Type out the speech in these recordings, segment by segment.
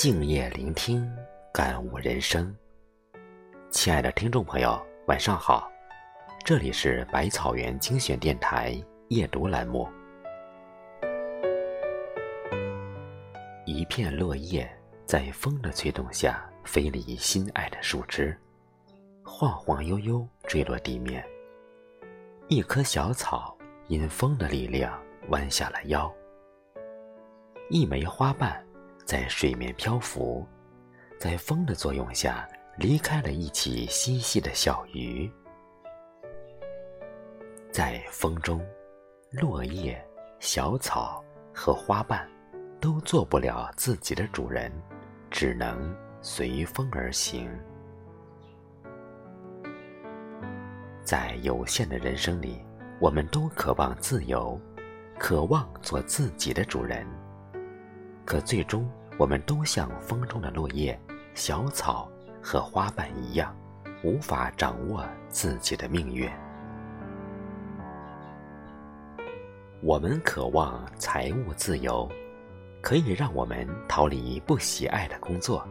静夜聆听，感悟人生。亲爱的听众朋友，晚上好，这里是百草园精选电台夜读栏目。一片落叶在风的吹动下飞离心爱的树枝，晃晃悠悠坠落地面。一棵小草因风的力量弯下了腰，一枚花瓣。在水面漂浮，在风的作用下离开了一起嬉戏的小鱼。在风中，落叶、小草和花瓣都做不了自己的主人，只能随风而行。在有限的人生里，我们都渴望自由，渴望做自己的主人。可最终，我们都像风中的落叶、小草和花瓣一样，无法掌握自己的命运。我们渴望财务自由，可以让我们逃离不喜爱的工作，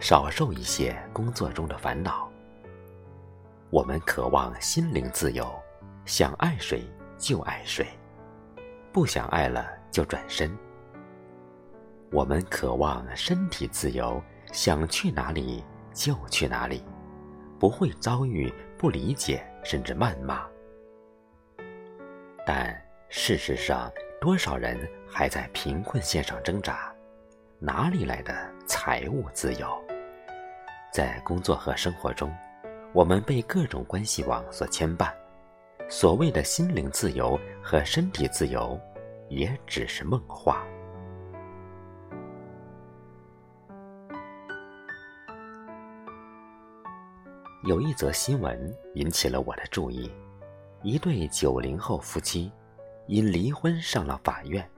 少受一些工作中的烦恼。我们渴望心灵自由，想爱谁就爱谁，不想爱了就转身。我们渴望身体自由，想去哪里就去哪里，不会遭遇不理解甚至谩骂。但事实上，多少人还在贫困线上挣扎？哪里来的财务自由？在工作和生活中，我们被各种关系网所牵绊，所谓的心灵自由和身体自由，也只是梦话。有一则新闻引起了我的注意：一对九零后夫妻因离婚上了法院，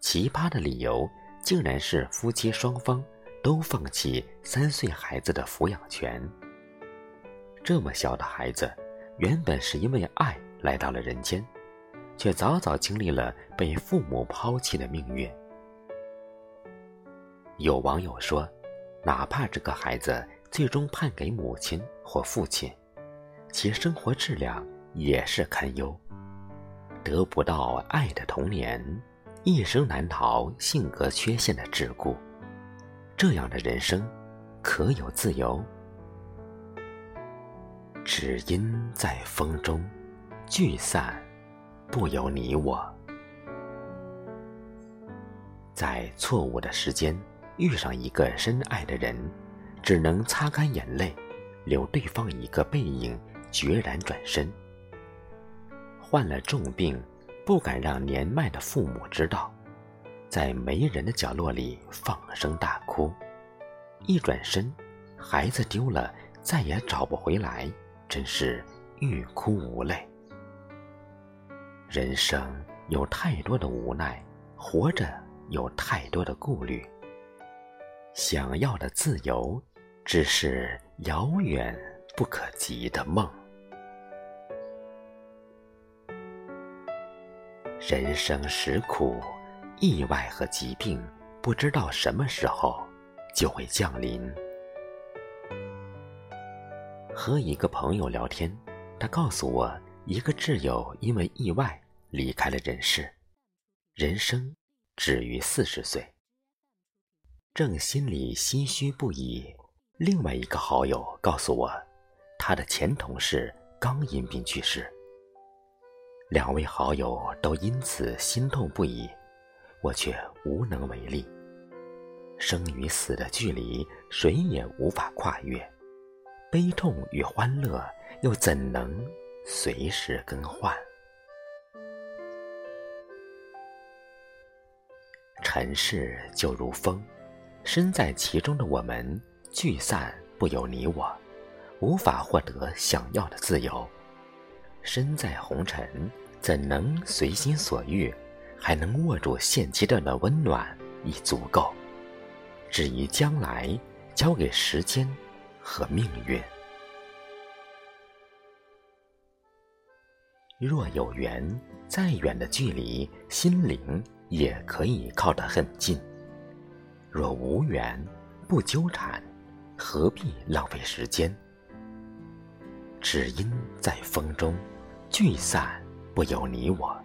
奇葩的理由竟然是夫妻双方都放弃三岁孩子的抚养权。这么小的孩子，原本是因为爱来到了人间，却早早经历了被父母抛弃的命运。有网友说：“哪怕这个孩子……”最终判给母亲或父亲，其生活质量也是堪忧。得不到爱的童年，一生难逃性格缺陷的桎梏。这样的人生，可有自由？只因在风中聚散，不由你我。在错误的时间遇上一个深爱的人。只能擦干眼泪，留对方一个背影，决然转身。患了重病，不敢让年迈的父母知道，在没人的角落里放声大哭。一转身，孩子丢了，再也找不回来，真是欲哭无泪。人生有太多的无奈，活着有太多的顾虑。想要的自由。只是遥远不可及的梦。人生实苦，意外和疾病不知道什么时候就会降临。和一个朋友聊天，他告诉我，一个挚友因为意外离开了人世，人生止于四十岁。正心里唏嘘不已。另外一个好友告诉我，他的前同事刚因病去世。两位好友都因此心痛不已，我却无能为力。生与死的距离，谁也无法跨越；悲痛与欢乐，又怎能随时更换？尘世就如风，身在其中的我们。聚散不由你我，无法获得想要的自由。身在红尘，怎能随心所欲？还能握住现阶段的温暖已足够。至于将来，交给时间和命运。若有缘，再远的距离，心灵也可以靠得很近；若无缘，不纠缠，何必浪费时间？只因在风中聚散不由你我，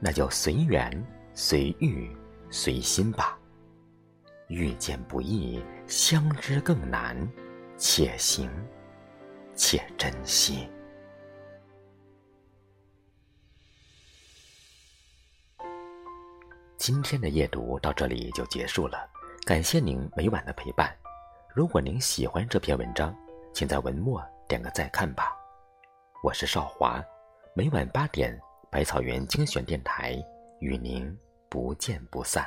那就随缘随遇随心吧。遇见不易，相知更难，且行且珍惜。今天的夜读到这里就结束了，感谢您每晚的陪伴。如果您喜欢这篇文章，请在文末点个再看吧。我是少华，每晚八点，百草园精选电台与您不见不散。